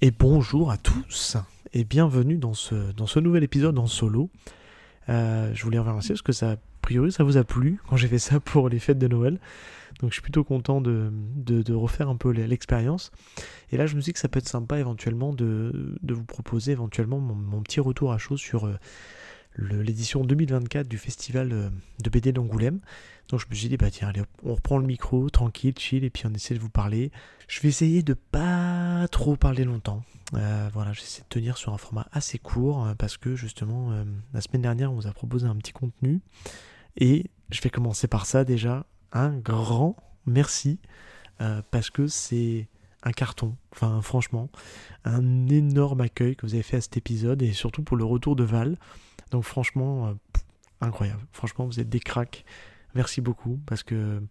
Et bonjour à tous et bienvenue dans ce, dans ce nouvel épisode en solo. Euh, je voulais remercier parce que ça, a priori ça vous a plu quand j'ai fait ça pour les fêtes de Noël. Donc je suis plutôt content de, de, refaire un peu l'expérience. Et là je me dis que ça peut être sympa éventuellement de, de vous proposer éventuellement mon, petit retour à chaud sur euh, l'édition 2024 du festival euh, de BD d'Angoulême. Donc je me suis dit, bah tiens, allez, on reprend le micro, tranquille, chill, et puis on essaie de vous parler. Je vais essayer de pas trop parler longtemps. Euh, voilà, j'essaie de tenir sur un format assez court, euh, parce que justement, la semaine dernière, on vous a proposé un petit contenu. Et je vais commencer par ça déjà. Un grand merci, parce que c'est un carton. Enfin, franchement, un énorme accueil que vous avez fait à cet épisode, et surtout pour le retour de Val. Donc franchement, euh, incroyable. Franchement, vous êtes des cracks. Merci beaucoup parce que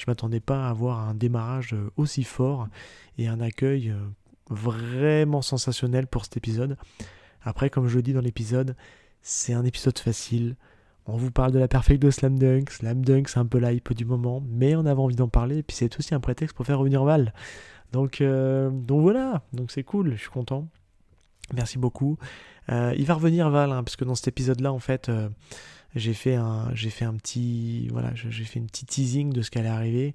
je m'attendais pas à avoir un démarrage euh, aussi fort et un accueil euh, vraiment sensationnel pour cet épisode. Après, comme je le dis dans l'épisode, c'est un épisode facile. On vous parle de la perfecte de Slam Dunk. Slam Dunk, c'est un peu l'hype du moment, mais on avait envie d'en parler. Et puis c'est aussi un prétexte pour faire revenir Val. Donc, donc voilà, donc c'est cool, je suis content. Merci beaucoup. Euh, il va revenir Val, hein, parce que dans cet épisode-là, en fait, euh, j'ai fait un, j'ai fait un petit, voilà, j'ai fait une petite teasing de ce qui allait arriver.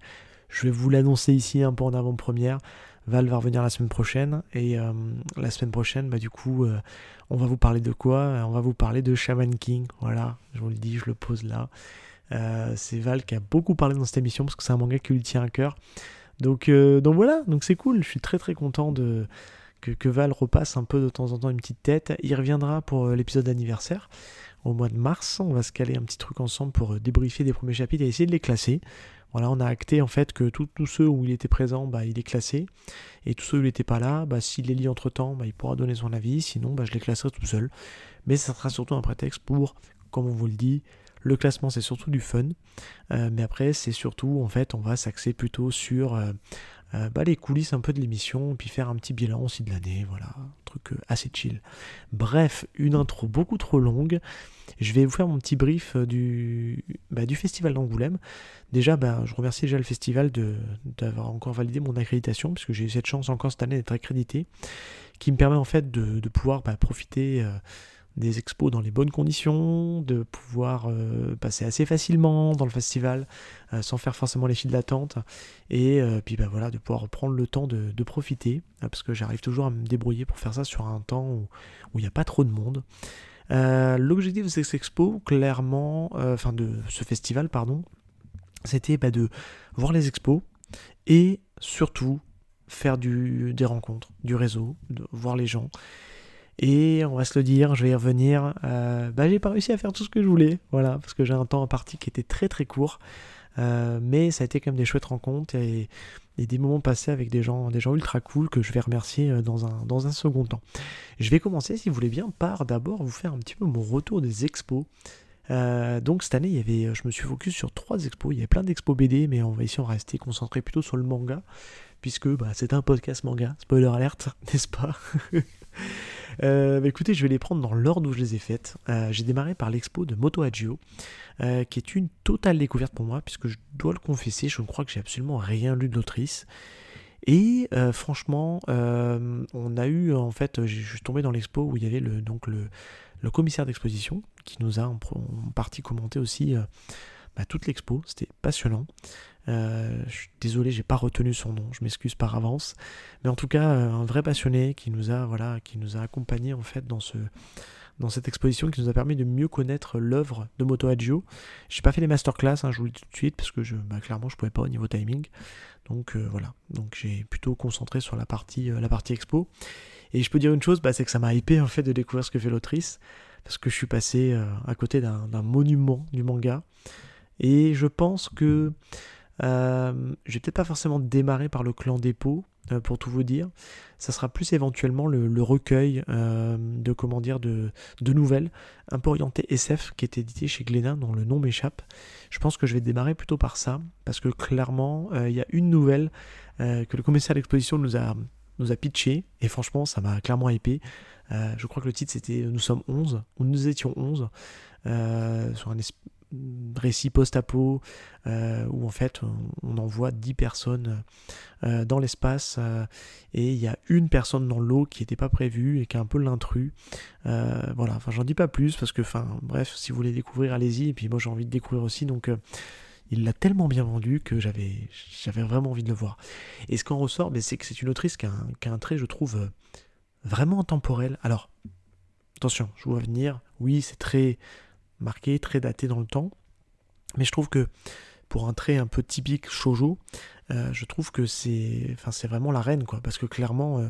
Je vais vous l'annoncer ici un peu en avant-première. Val va revenir la semaine prochaine et euh, la semaine prochaine, bah du coup, on va vous parler de quoi? On va vous parler de Shaman King. Voilà, je vous le dis, je le pose là. c'est Val qui a beaucoup parlé dans cette émission parce que c'est un manga qui lui tient à cœur. Donc, donc voilà, donc c'est cool. Je suis très très content de que, Val repasse un peu de temps en temps une petite tête. Il reviendra pour euh, l'épisode d'anniversaire au mois de mars. On va se caler un petit truc ensemble pour euh, débriefer des premiers chapitres et essayer de les classer. Voilà, on a acté en fait que tous ceux où il était présent, bah, il est classé. Et tous ceux où il n'était pas là, bah, s'il les lit entre temps, bah, il pourra donner son avis. Sinon, bah, je les classerai tout seul. Mais ça sera surtout un prétexte pour, comme on vous le dit, le classement c'est surtout du fun. Euh, mais après, c'est surtout en fait, on va s'axer plutôt sur euh, bah, les coulisses un peu de l'émission, puis faire un petit bilan aussi de l'année, voilà, un truc euh, assez chill. Bref, une intro beaucoup trop longue. Je vais vous faire mon petit brief euh, du, bah, du festival d'Angoulême. Déjà, bah, je remercie déjà le festival d'avoir encore validé mon accréditation, puisque j'ai eu cette chance encore cette année d'être accrédité, qui me permet en fait de, pouvoir profiter des expos dans les bonnes conditions, de pouvoir euh, passer assez facilement dans le festival euh, sans faire forcément les files d'attente et euh, puis bah, voilà de pouvoir prendre le temps de, profiter parce que j'arrive toujours à me débrouiller pour faire ça sur un temps où il n'y a pas trop de monde. L'objectif de cette expo, clairement, enfin de ce festival, pardon, c'était bah, de voir les expos et surtout faire des rencontres, du réseau, de voir les gens. Et on va se le dire, je vais y revenir. Euh, bah, j'ai pas réussi à faire tout ce que je voulais, voilà, parce que j'ai un temps en partie qui était très très court. Euh, mais ça a été quand même des chouettes rencontres et, des moments passés avec des gens, des gens ultra cool que je vais remercier euh, dans un, dans un second temps. Je vais commencer, si vous voulez bien, par d'abord vous faire un petit peu mon retour des expos. donc cette année, il y avait, je me suis focus sur trois expos. Il y avait plein d'expos BD, mais on va ici en rester concentré plutôt sur le manga, puisque bah, c'est un podcast manga. Spoiler alerte, n'est-ce pas? Euh, bah, écoutez, je vais les prendre dans l'ordre où je les ai faites. Euh, j'ai démarré par l'expo de Moto Agio, euh, qui est une totale découverte pour moi, puisque je dois le confesser, je ne crois que j'ai absolument rien lu de l'autrice. Et franchement, on a eu en fait, je suis tombé dans l'expo où il y avait le, commissaire d'exposition qui nous a en, partie commenté aussi bah, toute l'expo. C'était passionnant. Euh, je suis désolé, j'ai pas retenu son nom, je m'excuse par avance. Mais en tout cas, euh, un vrai passionné qui nous a, voilà, qui nous a accompagnés en fait dans ce, dans cette exposition, qui nous a permis de mieux connaître l'œuvre de Moto Agio. J'ai pas fait les masterclass, hein, je vous le dis tout de suite, parce que bah, clairement, je pouvais pas au niveau timing. Donc euh, voilà, donc j'ai plutôt concentré sur la partie, la partie expo. Et je peux dire une chose, bah, c'est que ça m'a hypé en fait de découvrir ce que fait l'autrice, parce que je suis passé à côté d'un monument du manga. Et je pense que euh, je vais peut-être pas forcément démarrer par le clan dépôt, euh, pour tout vous dire. Ça sera plus éventuellement le, recueil euh, de comment dire de, de, nouvelles, un peu orienté SF, qui est édité chez Glénat, dont le nom m'échappe. Je pense que je vais démarrer plutôt par ça, parce que clairement, il y a une nouvelle que le commissaire d'exposition nous a, nous a pitché, et franchement, ça m'a clairement épais. je crois que le titre c'était Nous sommes 11, ou nous étions 11, sur un récit post-apo où en fait on, envoie 10 personnes dans l'espace et il y a une personne dans l'eau qui n'était pas prévue et qui est un peu l'intrus. voilà, enfin j'en dis pas plus parce que, enfin bref, si vous voulez découvrir, allez-y. Et puis moi j'ai envie de découvrir aussi, donc il l'a tellement bien vendu que j'avais, vraiment envie de le voir. Et ce qu'on ressort, mais c'est que c'est une autrice qui a, un, trait, je trouve, euh, vraiment intemporel. Alors, attention, je vois venir, oui, c'est très marqué, très daté dans le temps, mais je trouve que pour un trait un peu typique shoujo, euh, je trouve que c'est, enfin, c'est vraiment la reine, quoi, parce que clairement, euh,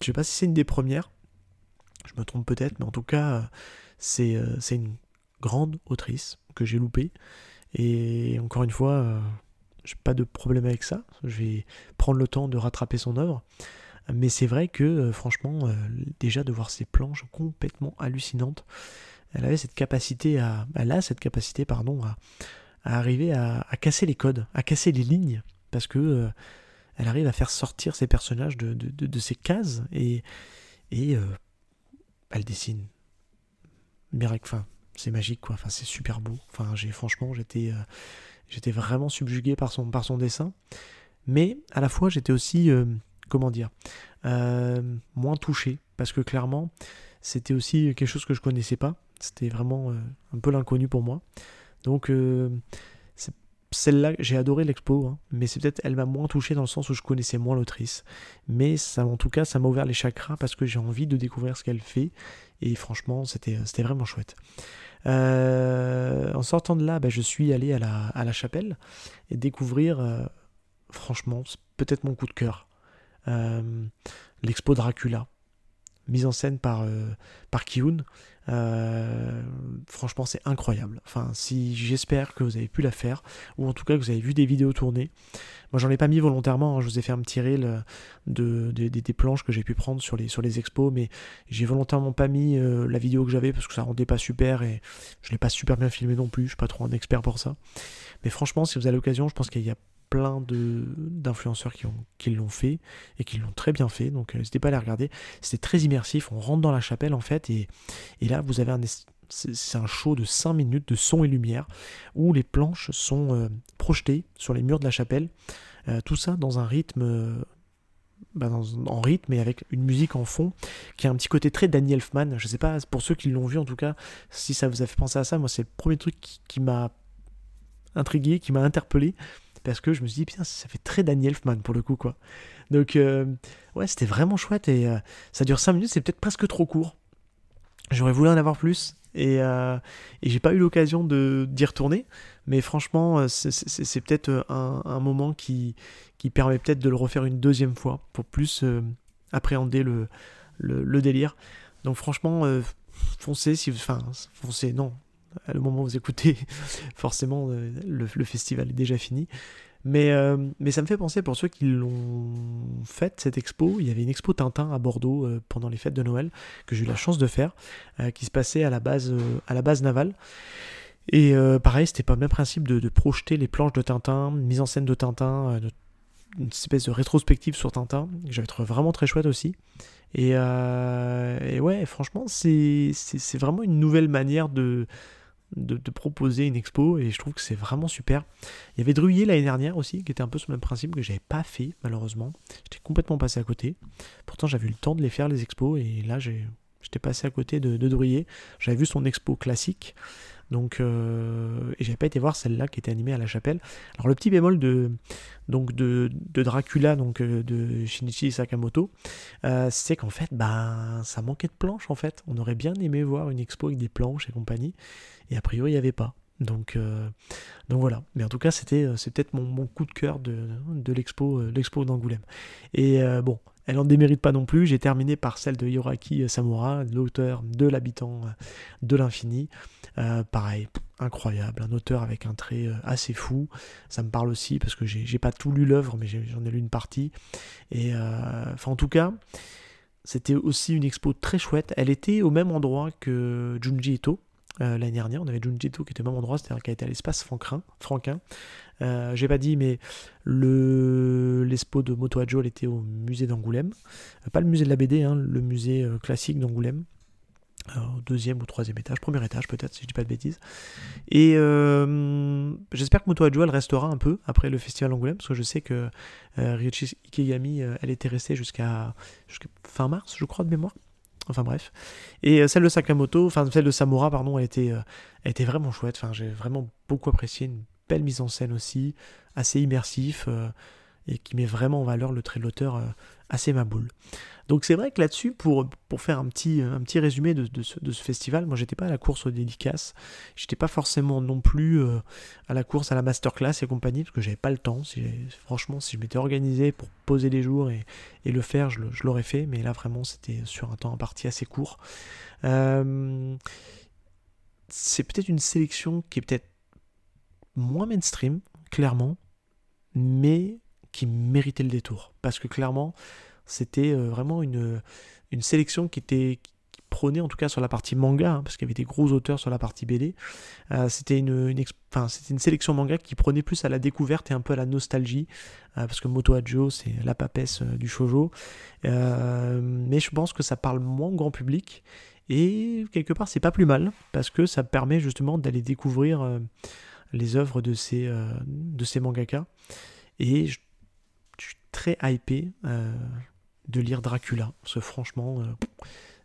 je sais pas si c'est une des premières, je me trompe peut-être, mais en tout cas, c'est, c'est une grande autrice que j'ai loupée et encore une fois, euh, j'ai pas de problème avec ça. Je vais prendre le temps de rattraper son œuvre. Mais c'est vrai que, euh, franchement, euh, déjà de voir ces planches complètement hallucinantes, elle avait cette capacité à. A cette capacité, à, arriver à, casser les codes, à casser les lignes. Parce que elle arrive à faire sortir ses personnages de, de, ces cases et, et elle dessine. Miracle, c'est magique quoi. C'est super beau. Franchement, j'étais, euh, j'étais vraiment subjugué par son, par dessin. Mais à la fois, j'étais aussi, euh, comment dire, euh, moins touché parce que clairement, c'était aussi quelque chose que je connaissais pas. C'était vraiment un peu l'inconnu pour moi. Donc, celle-là, j'ai adoré l'expo, hein, mais c'est peut-être elle m'a moins touché dans le sens où je connaissais moins l'autrice. Mais ça, en tout cas, ça m'a ouvert les chakras parce que j'ai envie de découvrir ce qu'elle fait. Et franchement, c'était vraiment chouette. Euh, en sortant de là, bah, je suis allé à la, à la chapelle et découvrir, euh, franchement, peut-être mon coup de cœur, euh, l'expo Dracula, mise en scène par, par Kiyun. Euh, franchement, c'est incroyable. Enfin, si j'espère que vous avez pu la faire, ou en tout cas que vous avez vu des vidéos tournées. Moi, j'en ai pas mis volontairement. Hein. je vous ai fait un petit reel de, des planches que j'ai pu prendre sur les, sur les expos, mais j'ai volontairement pas mis euh, la vidéo que j'avais parce que ça rendait pas super et je l'ai pas super bien filmé non plus. Je suis pas trop un expert pour ça. Mais franchement, si vous avez l'occasion, je pense qu'il y a plein d'influenceurs qui, qui l'ont fait et qui l'ont très bien fait. Donc euh, n'hésitez pas à les regarder. C'était très immersif. On rentre dans la chapelle en fait et, et là vous avez un c'est un show de 5 minutes de son et lumière où les planches sont euh, projetées sur les murs de la chapelle. Euh, tout ça dans un rythme bah, en rythme et avec une musique en fond qui a un petit côté très Danny Elfman. Je sais pas, pour ceux qui l'ont vu en tout cas, si ça vous a fait penser à ça, moi c'est le premier truc qui m'a intrigué, qui m'a interpellé parce que je me suis dit, putain, ça fait très Danny Elfman pour le coup, quoi. Donc, euh, ouais, c'était vraiment chouette et euh, ça dure 5 minutes, c'est peut-être presque trop court. J'aurais voulu en avoir plus et, euh, et j'ai pas eu l'occasion d'y retourner, mais franchement, c'est peut-être un, moment qui, qui permet peut-être de le refaire une deuxième fois pour plus appréhender le, le, délire. Donc, franchement, foncez si. Enfin, foncez, non, le moment où vous écoutez, forcément, euh, le, festival est déjà fini. Mais, euh, mais ça me fait penser pour ceux qui l'ont fait, cette expo. Il y avait une expo Tintin à Bordeaux euh, pendant les fêtes de Noël, que j'ai eu la chance de faire, qui se passait à la base, à la base navale. Et pareil, c'était pas le même principe de, projeter les planches de Tintin, mise en scène de Tintin, une espèce de rétrospective sur Tintin, que j'avais trouvé vraiment très chouette aussi. Et, et ouais, franchement, c'est vraiment une nouvelle manière de, de, proposer une expo et je trouve que c'est vraiment super. Il y avait Druyer l'année dernière aussi qui était un peu sur le même principe que j'avais pas fait malheureusement. J'étais complètement passé à côté. Pourtant j'avais eu le temps de les faire les expos et là j'étais passé à côté de, de J'avais vu son expo classique donc, euh, et j'avais pas été voir celle-là qui était animée à la chapelle. Alors le petit bémol de, donc de, Dracula, donc euh, de Shinichi Sakamoto, euh, c'est qu'en fait, bah, ça manquait de planches en fait. On aurait bien aimé voir une expo avec des planches et compagnie, et a priori il n'y avait pas. Donc, donc voilà. Mais en tout cas, c'était c'est peut-être mon, coup de cœur de, de l'expo l'expo d'Angoulême. Et bon, elle n'en démérite pas non plus. J'ai terminé par celle de Yoraki Samura, l'auteur de l'habitant euh, de l'infini. Euh, pareil, incroyable, un auteur avec un trait euh, assez fou. Ça me parle aussi parce que j'ai pas tout lu l'œuvre, mais j'en ai, lu une partie. Et enfin, en tout cas, c'était aussi une expo très chouette. Elle était au même endroit que Junji Ito. L'année dernière, on avait Junji Ito qui était au même endroit, c'est-à-dire qu'elle était à l'espace Franquin. Euh, j'ai pas dit, mais le l'expo de Moto Adjo, elle était au musée d'Angoulême. Euh, pas le musée de la BD, hein, le musée euh, classique d'Angoulême. au deuxième ou troisième étage, premier étage peut-être, si je dis pas de bêtises. Et j'espère que Moto Adjo elle restera un peu après le festival Angoulême, parce que je sais que Ryoichi Ikegami, elle était restée jusqu'à fin mars, je crois, de mémoire. Enfin bref. Et celle de Sakamoto, enfin celle de Samura, pardon, elle était, elle était vraiment chouette. J'ai vraiment beaucoup apprécié, une belle mise en scène aussi, assez immersif et qui met vraiment en valeur le trait de l'auteur euh, assez maboule. Donc c'est vrai que là-dessus, pour, pour faire un petit, un petit résumé de, de, ce, festival, moi j'étais pas à la course aux dédicaces, j'étais pas forcément non plus euh, à la course à la masterclass et compagnie, parce que j'avais pas le temps. Si franchement, si je m'étais organisé pour poser les jours et, et le faire, je, l'aurais fait, mais là vraiment c'était sur un temps en partie assez court. Euh, c'est peut-être une sélection qui est peut-être moins mainstream, clairement, mais qui méritait le détour. Parce que clairement, c'était euh, vraiment une, sélection qui était qui en tout cas sur la partie manga, hein, parce qu'il y avait des gros auteurs sur la partie BD. Euh, c'était une, sélection manga qui prenait plus à la découverte et un peu à la nostalgie, euh, parce que Moto Ajo, c'est la papesse du shojo. mais je pense que ça parle moins au grand public. Et quelque part, c'est pas plus mal, parce que ça permet justement d'aller découvrir les œuvres de ces, de. Et je très hypé de lire Dracula. Parce franchement, euh,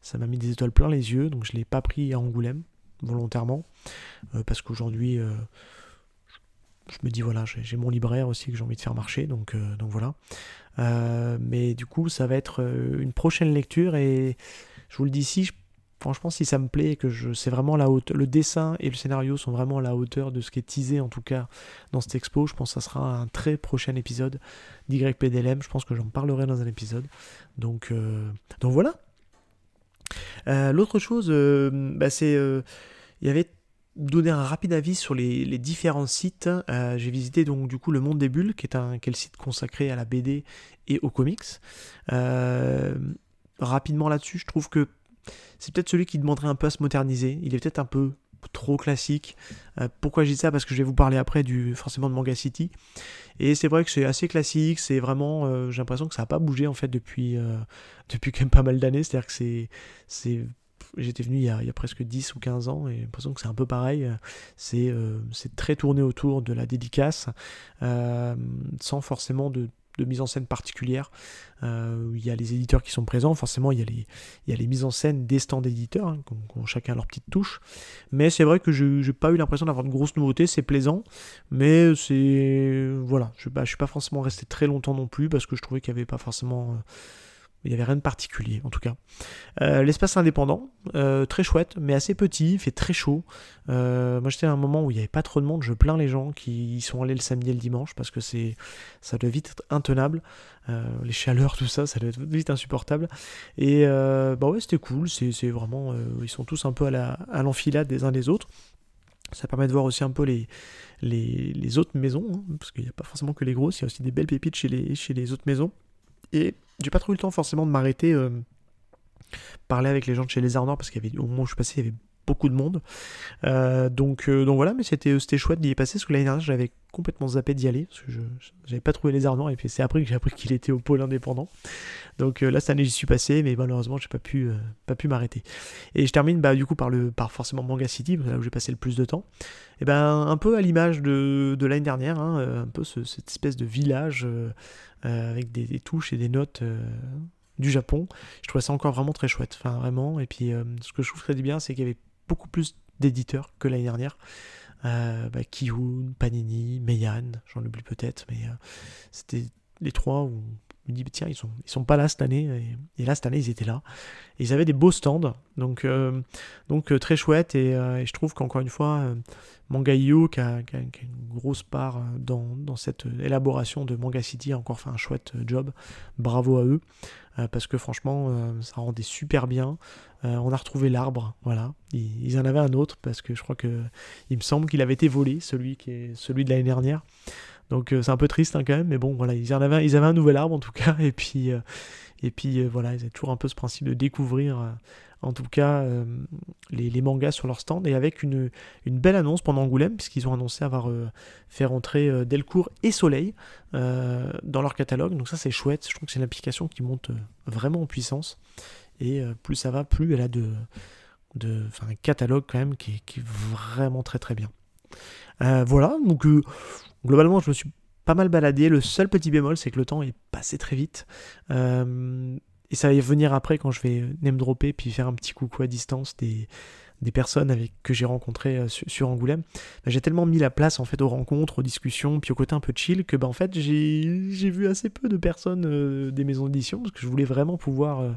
ça m'a mis des étoiles plein les yeux, donc je ne l'ai pas pris à Angoulême, volontairement. Euh, parce qu'aujourd'hui, je me dis, voilà, j'ai mon libraire aussi que j'ai envie de faire marcher, donc, donc voilà. mais du coup, ça va être une prochaine lecture, et je vous le dis ici, franchement, si ça me plaît, que je, c'est vraiment la hauteur, le dessin et le scénario sont vraiment à la hauteur de ce qui est teasé en tout cas dans cette expo, je pense que ça sera un très prochain épisode d'YPDLM. Je pense que j'en parlerai dans un épisode. Donc, euh, voilà. Euh, l'autre chose, euh, bah, c'est. Il y avait donné un rapide avis sur les, différents sites. j'ai visité donc du coup le Monde des Bulles, qui est un quel site consacré à la BD et aux comics. rapidement là-dessus, je trouve que c'est peut-être celui qui demanderait un peu à se moderniser. Il est peut-être un peu trop classique. Euh, pourquoi je dis ça? Parce que je vais vous parler après du forcément de Manga City. Et c'est vrai que c'est assez classique. C'est vraiment, euh, j'ai l'impression que ça n'a pas bougé en fait depuis euh, depuis quand même pas mal d'années. C'est-à-dire que c'est c'est J'étais venu il y, a, presque 10 ou 15 ans et j'ai l'impression que c'est un peu pareil. C'est très tourné autour de la dédicace, sans forcément de de mise en scène particulière. Euh, il y a les éditeurs qui sont présents, forcément il y a les, il y a les mises en scène des stands d'éditeurs, hein, qui, ont, chacun leur petite touche. Mais c'est vrai que je n'ai pas eu l'impression d'avoir de grosses nouveautés, c'est plaisant, mais c'est... Voilà, je ne suis pas forcément resté très longtemps non plus, parce que je trouvais qu'il n'y avait pas forcément... Euh, il n'y avait rien de particulier, en tout cas. Euh, l'espace indépendant, euh, très chouette, mais assez petit, il fait très chaud. Euh, moi, j'étais à un moment où il n'y avait pas trop de monde. Je plains les gens qui sont allés le samedi et le dimanche parce que c'est, ça doit vite être intenable. les chaleurs, tout ça, ça doit être vite insupportable. Et bah ouais, c'était cool. C'est, vraiment, ils sont tous un peu à, l'enfilade des uns des autres. Ça permet de voir aussi un peu les, les, autres maisons, hein, parce qu'il n'y a pas forcément que les grosses, il y a aussi des belles pépites chez les, chez les autres maisons. Et j'ai pas trop le temps forcément de m'arrêter, euh, parler avec les gens de chez les Arts parce qu'il y avait, au moment où je suis passé, il y avait beaucoup de monde. Euh, donc, euh, donc voilà, mais c'était, c'était chouette d'y passer, parce que l'année dernière, j'avais complètement zappé d'y aller, parce que je n'avais pas trouvé les Arts et puis c'est après que j'ai appris qu'il était au pôle indépendant. Donc là, cette année, j'y suis passé, mais malheureusement, j'ai pas pu, pas pu m'arrêter. Et je termine bah, du coup par, le, par forcément Manga City, là où j'ai passé le plus de temps. Et ben un peu à l'image de, de l'année dernière, hein, un peu cette espèce de village euh, avec des, touches et des notes euh, du Japon. Je trouvais ça encore vraiment très chouette, enfin vraiment. Et puis euh, ce que je trouve très bien, c'est qu'il y avait beaucoup plus d'éditeurs que l'année dernière. Euh, bah, Panini, Meian, j'en oublie peut-être, mais c'était les trois où me dit, tiens, ils sont, ils sont pas là cette année. Et, là, cette année, ils étaient là. ils avaient des beaux stands. Donc, euh, donc euh, très chouette. Euh, et, je trouve qu'encore une fois, Mangaio, qui a, qui, a, une grosse part dans, dans, cette élaboration de Manga City, a encore fait un chouette job. Bravo à eux. Parce que franchement, ça rendait super bien. on a retrouvé l'arbre. Voilà. Ils, en avaient un autre parce que je crois que il me semble qu'il avait été volé, celui, qui est, celui de l'année dernière. Donc euh, c'est un peu triste hein, quand même, mais bon, voilà, ils, en avaient, ils avaient un nouvel arbre en tout cas, et puis, euh, et puis euh, voilà, ils avaient toujours un peu ce principe de découvrir, en tout cas, les, mangas sur leur stand, et avec une, belle annonce pendant Angoulême, puisqu'ils ont annoncé avoir fait rentrer Delcourt et Soleil dans leur catalogue, donc ça c'est chouette, je trouve que c'est une application qui monte vraiment en puissance, et plus ça va, plus elle a de de, un catalogue quand même qui est, vraiment très très bien. voilà, donc globalement je me suis pas mal baladé. Le seul petit bémol, c'est que le temps est passé très vite. Et ça va venir après quand je vais name dropper puis faire un petit coucou à distance des, des personnes avec, que j'ai rencontrées euh, sur, Angoulême, bah, j'ai tellement mis la place en fait aux rencontres, aux discussions, puis au côté un peu chill que bah, en fait j'ai vu assez peu de personnes euh, des maisons d'édition parce que je voulais vraiment pouvoir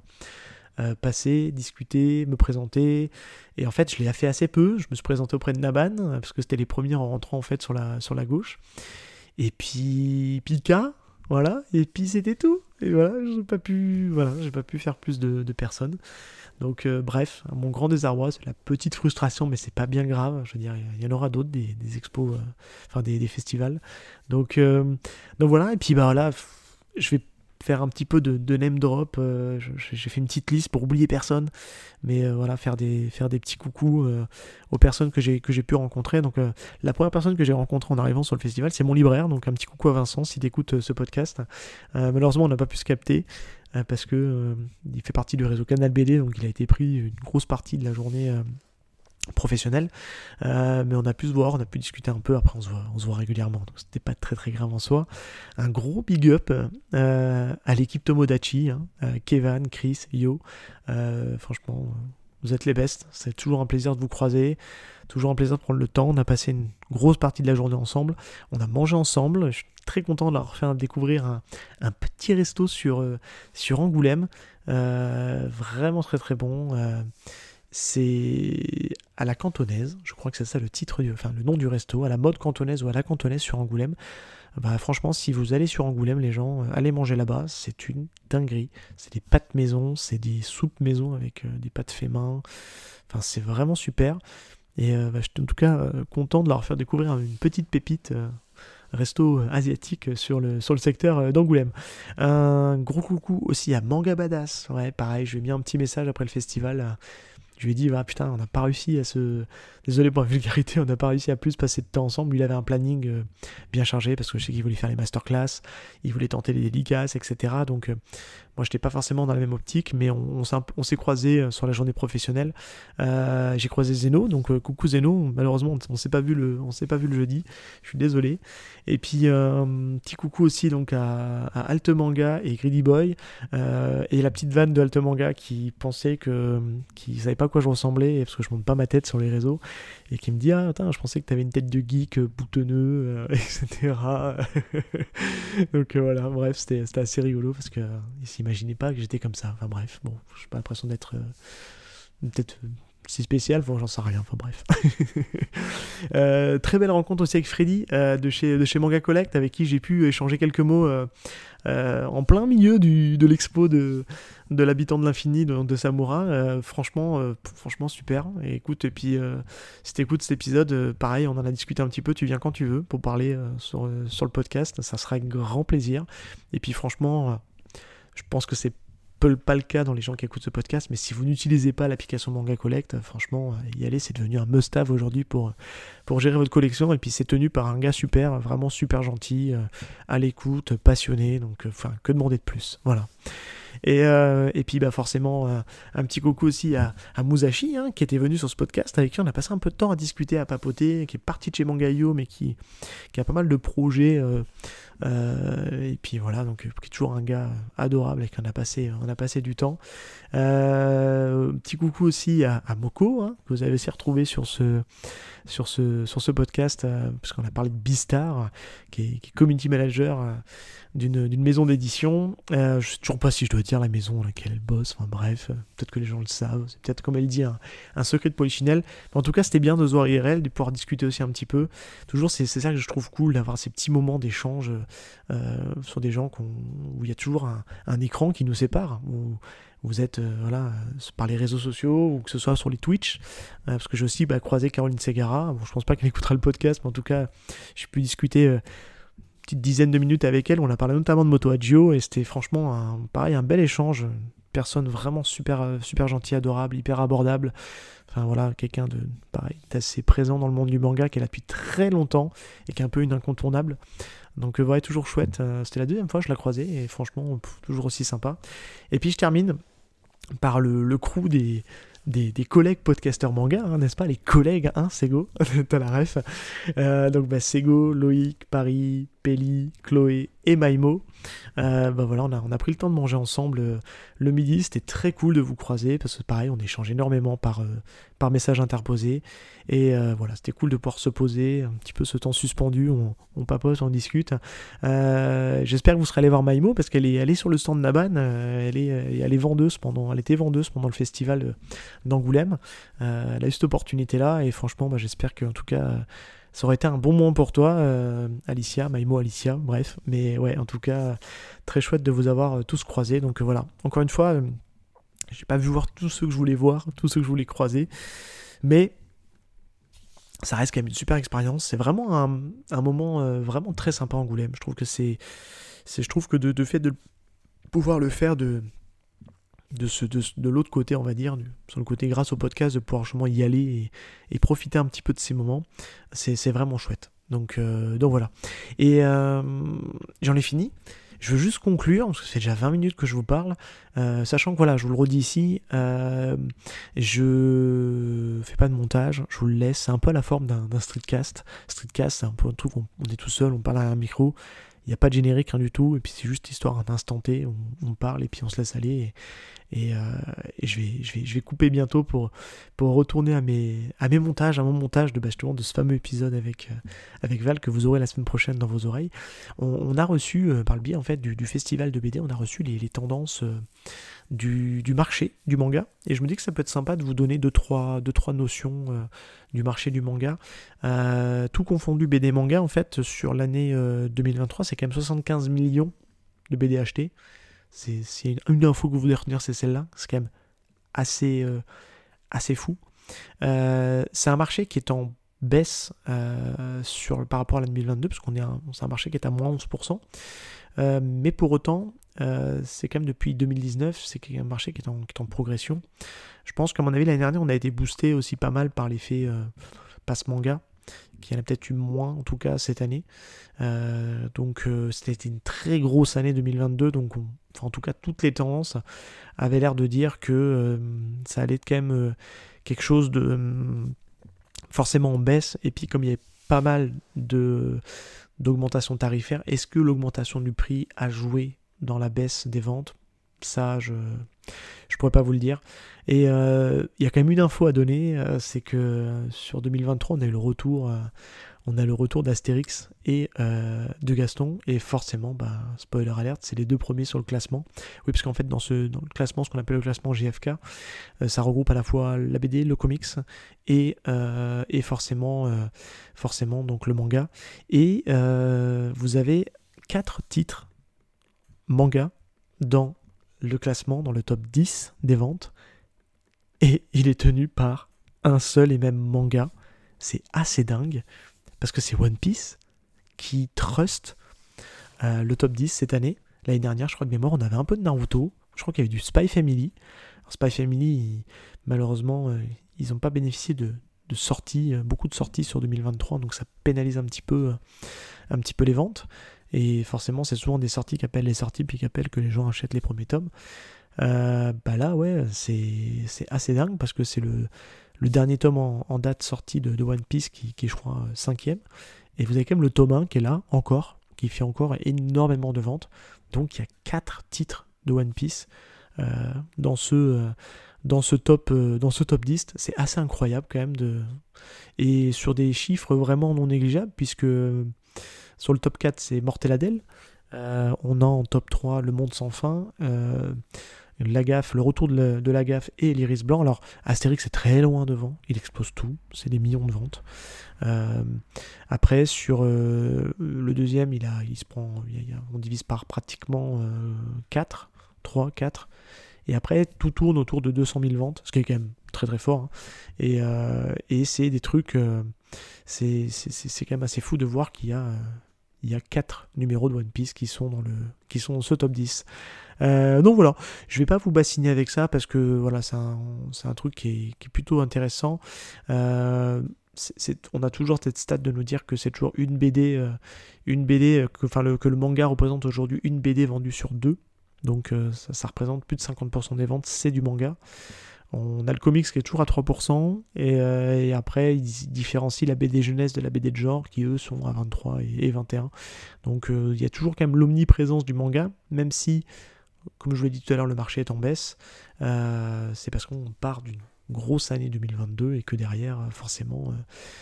euh, passer, discuter, me présenter. Et en fait je l'ai fait assez peu. Je me suis présenté auprès de Naban parce que c'était les premiers en rentrant en fait sur la, sur la gauche. Et puis Pika, voilà. Et puis c'était tout. Et voilà, j'ai pas pu, voilà, j'ai pas pu faire plus de, de personnes. Donc euh, bref, mon grand désarroi, c'est la petite frustration, mais c'est pas bien grave. Je veux dire, il y en aura d'autres, des, expos, euh, enfin des, festivals. Donc, euh, donc voilà, et puis bah voilà, je vais faire un petit peu de, name drop. j'ai fait une petite liste pour oublier personne, mais voilà, faire des, faire des petits coucous aux personnes que j'ai pu rencontrer. Donc la première personne que j'ai rencontrée en arrivant sur le festival, c'est mon libraire. Donc un petit coucou à Vincent si écoutes ce podcast. malheureusement, on n'a pas pu se capter. Euh, parce que euh, il fait partie du réseau Canal BD, donc il a été pris une grosse partie de la journée euh, professionnelle. mais on a pu se voir, on a pu discuter un peu, après on se voit, on se voit régulièrement, donc c'était pas très très grave en soi. Un gros big up à l'équipe Tomodachi, hein, Kevin, Chris, Yo. franchement, vous êtes les bestes, c'est toujours un plaisir de vous croiser, toujours un plaisir de prendre le temps. On a passé une grosse partie de la journée ensemble, on a mangé ensemble, je suis très content de leur faire découvrir un, petit resto sur, euh, sur Angoulême, euh, vraiment très très bon. Euh, c'est à la cantonaise, je crois que c'est ça le titre, enfin le nom du resto, à la mode cantonaise ou à la cantonaise sur Angoulême. Bah, franchement, si vous allez sur Angoulême, les gens, allez manger là-bas, c'est une dinguerie. C'est des pâtes maison, c'est des soupes maison avec des pâtes fait main. Enfin, c'est vraiment super. Et bah, je suis en tout cas content de leur faire découvrir une petite pépite resto asiatique sur le, sur le secteur d'Angoulême. Un gros coucou aussi à Manga Badass. Ouais, pareil, je lui ai mis un petit message après le festival. Je lui ai dit, ah, putain, on n'a pas réussi à se. Désolé pour la vulgarité, on n'a pas réussi à plus passer de temps ensemble. Il avait un planning euh, bien chargé parce que je sais qu'il voulait faire les masterclass, il voulait tenter les dédicaces, etc. Donc, euh, moi, je n'étais pas forcément dans la même optique, mais on, s'est croisé euh, sur la journée professionnelle. J'ai croisé Zeno, donc coucou Zeno. Malheureusement, on ne s'est pas vu le, pas vu le jeudi. Je suis désolé. Et puis petit coucou aussi donc à, à et Greedy Boy et la petite vanne de Alt Manga qui pensait que, qui pas quoi je ressemblais parce que je monte pas ma tête sur les réseaux et qui me dit ah attends je pensais que tu avais une tête de geek euh, boutonneux euh, etc donc euh, voilà bref c'était assez rigolo parce que il s'imaginait pas que j'étais comme ça. Enfin bref bon j'ai pas l'impression d'être peut-être si spécial, bon, j'en sais rien, enfin bref. très belle rencontre aussi avec Freddy de, chez, de chez Manga Collect, avec qui j'ai pu échanger quelques mots euh, en plein milieu de l'expo de, de l'habitant de l'infini de, de, Samura. Euh, franchement, euh, franchement super. Et écoute, et puis si t'écoutes cet épisode, pareil, on en a discuté un petit peu. Tu viens quand tu veux pour parler sur, sur le podcast. Ça sera un grand plaisir. Et puis franchement, je pense que c'est pas le cas dans les gens qui écoutent ce podcast, mais si vous n'utilisez pas l'application Manga Collect, franchement, y aller, c'est devenu un must-have aujourd'hui pour, pour gérer votre collection. Et puis c'est tenu par un gars super, vraiment super gentil, euh, à l'écoute, passionné. Donc, euh, enfin, que demander de plus? Voilà. Et, euh, et puis bah forcément un petit coucou aussi à, à Musashi hein, qui était venu sur ce podcast avec qui on a passé un peu de temps à discuter, à papoter, qui est parti de chez Mangayo mais qui, qui a pas mal de projets euh, et puis voilà, donc qui est toujours un gars adorable et qu'on a passé, on a passé du temps. Euh, petit coucou aussi à, Moko, hein, que vous avez aussi retrouvé sur ce, sur ce, sur ce podcast, euh, parce qu'on a parlé de Bistar, qui qui est community manager d'une maison d'édition. Euh, je sais toujours pas si je dois dire la maison laquelle elle bosse, enfin bref, peut-être que les gens le savent, c'est peut-être comme elle dit un, secret de polichinelle. Mais en tout cas, c'était bien de voir IRL, de pouvoir discuter aussi un petit peu. Toujours, c'est ça que je trouve cool, d'avoir ces petits moments d'échange euh, sur des gens où il y a toujours un, écran qui nous sépare. Vous êtes euh, voilà, par les réseaux sociaux ou que ce soit sur les Twitch, parce que j'ai aussi bah, croisé Caroline Segara. Bon, je pense pas qu'elle écoutera le podcast, mais en tout cas, j'ai pu discuter petite dizaine de minutes avec elle. On a parlé notamment de Moto Agio et c'était franchement un, pareil, un bel échange. Personne vraiment super, super gentille, adorable, hyper abordable. Enfin voilà, quelqu'un de pareil, d'assez présent dans le monde du manga qu'elle a depuis très longtemps et qui est un peu une incontournable. Donc euh, voilà, toujours chouette. Euh, c'était la deuxième fois que je la croisais et franchement, toujours aussi sympa. Et puis je termine par le, le crew des, des, collègues podcasteurs manga, hein, n'est-ce pas? Les collègues, hein, Sego T'as la ref. donc, bah, Sego, Loïc, Paris, Peli, Chloé et Maimo. Euh, bah voilà, on a, a pris le temps de manger ensemble euh, le midi. C'était très cool de vous croiser parce que pareil, on échange énormément par, euh, par message interposé. Et voilà, c'était cool de pouvoir se poser, un petit peu ce temps suspendu, on, papote, on discute. J'espère que vous serez allé voir Maimo parce qu'elle est, est sur le stand de Naban. elle, est, elle est vendeuse pendant, elle était vendeuse pendant le festival d'Angoulême. elle a eu cette opportunité là et franchement, bah, j'espère qu'en tout cas ça aurait été un bon moment pour toi, euh, Alicia, Maïmo Alicia, bref. Mais ouais, en tout cas, très chouette de vous avoir euh, tous croisés. Donc euh, voilà, encore une fois, j'ai pas vu voir tous ceux que je voulais voir, tous ceux que je voulais croiser. Mais ça reste quand même une super expérience. C'est vraiment un, moment vraiment très sympa Angoulême. Je trouve que c'est. Je trouve que de, de fait de pouvoir le faire de de, l'autre côté, on va dire, sur le côté grâce au podcast, de pouvoir justement y aller et, profiter un petit peu de ces moments, c'est vraiment chouette. Donc, euh, donc voilà. Et euh, j'en ai fini. Je veux juste conclure, parce que c'est déjà 20 minutes que je vous parle, euh, sachant que voilà, je vous le redis ici, je fais pas de montage, je vous le laisse, c'est un peu la forme d'un streetcast. Streetcast, c'est un peu un truc, on est tout seul, on parle à un micro, il n'y a pas de générique, rien du tout, et puis c'est juste histoire d'un instant T, on, parle et puis on se laisse aller, et, euh, je, vais, je, vais, je vais couper bientôt pour, pour retourner à mes, à mes montages, à mon montage de, bah, de ce fameux épisode avec, euh, avec Val que vous aurez la semaine prochaine dans vos oreilles. On, a reçu, euh, par le biais en fait du, festival de BD, on a reçu les, tendances du, marché du manga, et je me dis que ça peut être sympa de vous donner deux, trois, deux, trois notions du marché du manga. Euh, tout confondu BD manga, en fait, sur l'année 2023, euh, c'est quand même 75 millions de BD achetés. C'est une info que vous voulez retenir, c'est celle-là. C'est quand même assez, euh, assez fou. c'est un marché qui est en baisse sur, par rapport à l'année 2022, parce qu'on est c'est un marché qui est à moins 11%. mais pour autant, c'est quand même depuis 2019, c'est un marché qui est, en, qui est en progression. Je pense qu'à mon avis, l'année dernière, on a été boosté aussi pas mal par l'effet euh, passe manga, qui en a peut-être eu moins en tout cas cette année. Euh, donc euh, c'était une très grosse année 2022, donc en tout cas toutes les tendances avaient l'air de dire que ça allait être quand même quelque chose de forcément en baisse. Et puis comme il y avait pas mal de d'augmentation tarifaire, est-ce que l'augmentation du prix a joué dans la baisse des ventes Ça, je je pourrais pas vous le dire. Et euh, il y a quand même une info à donner, euh, c'est que sur 2023, on a eu le retour, euh, on a le retour d'Astérix et de Gaston, et forcément, bah, spoiler alert, c'est les deux premiers sur le classement. Oui, parce qu'en fait, dans, ce, dans le classement, ce qu'on appelle le classement GFK, ça regroupe à la fois la BD, le comics et, et forcément, forcément donc le manga. Et vous avez quatre titres manga dans le classement dans le top 10 des ventes. Et il est tenu par un seul et même manga. C'est assez dingue. Parce que c'est One Piece qui trust euh, le top 10 cette année. L'année dernière, je crois de mémoire, on avait un peu de Naruto. Je crois qu'il y avait du Spy Family. Spy Family, malheureusement, euh, ils n'ont pas bénéficié de, de sorties, euh, beaucoup de sorties sur 2023, donc ça pénalise un petit peu, un petit peu les ventes. Et forcément, c'est souvent des sorties qui appellent les sorties, puis qui appellent que les gens achètent les premiers tomes. Euh, bah là, ouais, c'est assez dingue parce que c'est le, le dernier tome en, date sorti de, One Piece qui, est, je crois, cinquième. Et vous avez quand même le tome 1 qui est là, encore, qui fait encore énormément de ventes. Donc il y a quatre titres de One Piece euh, dans ce. Euh, dans ce top, dans ce top 10, c'est assez incroyable quand même de et sur des chiffres vraiment non négligeables puisque sur le top 4, c'est Mortel Adèle. Euh, on a en top 3 Le Monde sans fin, euh, la gaffe, le retour de la, gaffe et l'Iris Blanc. Alors, Astérix est très loin devant, il explose tout, c'est des millions de ventes. Euh, après, sur le deuxième, il, a, il se prend, on divise par pratiquement 4, 3, 4. Et après, tout tourne autour de 200 000 ventes, ce qui est quand même très très fort. Hein. Et, et c'est des trucs, c'est quand même assez fou de voir qu'il y a il y a 4 numéros de One Piece qui sont dans, le, qui sont ce top 10. Euh, donc voilà, je vais pas vous bassiner avec ça parce que voilà, c'est un, un, truc qui est, qui est, plutôt intéressant. Euh, on a toujours cette stat de nous dire que c'est toujours une BD, euh, une BD que, le, que le manga représente aujourd'hui une BD vendue sur deux. Donc ça, représente plus de 50% des ventes, c'est du manga. On a le comics qui est toujours à 3%, et, après, ils différencient la BD jeunesse de la BD de genre, qui eux sont à 23 et, 21. Donc il y a toujours quand même l'omniprésence du manga, même si, comme je vous l'ai dit tout à l'heure, le marché est en baisse. c'est parce qu'on part d'une grosse année 2022 et que derrière, euh, forcément, euh,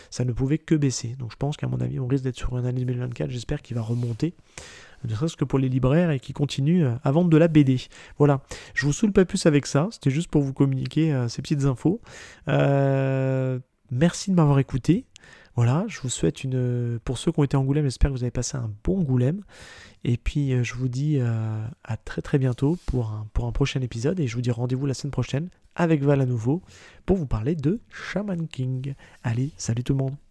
ça ne pouvait que baisser. Donc je pense qu'à mon avis, on risque d'être sur une année 2024, j'espère qu'il va remonter, ne serait-ce que pour les libraires et qui continue euh, à vendre de la BD. Voilà, je vous saoule pas plus avec ça, c'était juste pour vous communiquer ces petites infos. merci de m'avoir écouté. Voilà, je vous souhaite une. Pour ceux qui ont été en Angoulême, j'espère que vous avez passé un bon Angoulême. Et puis, je vous dis à très très bientôt pour un, pour un prochain épisode. Et je vous dis rendez-vous la semaine prochaine avec Val à nouveau pour vous parler de Shaman King. Allez, salut tout le monde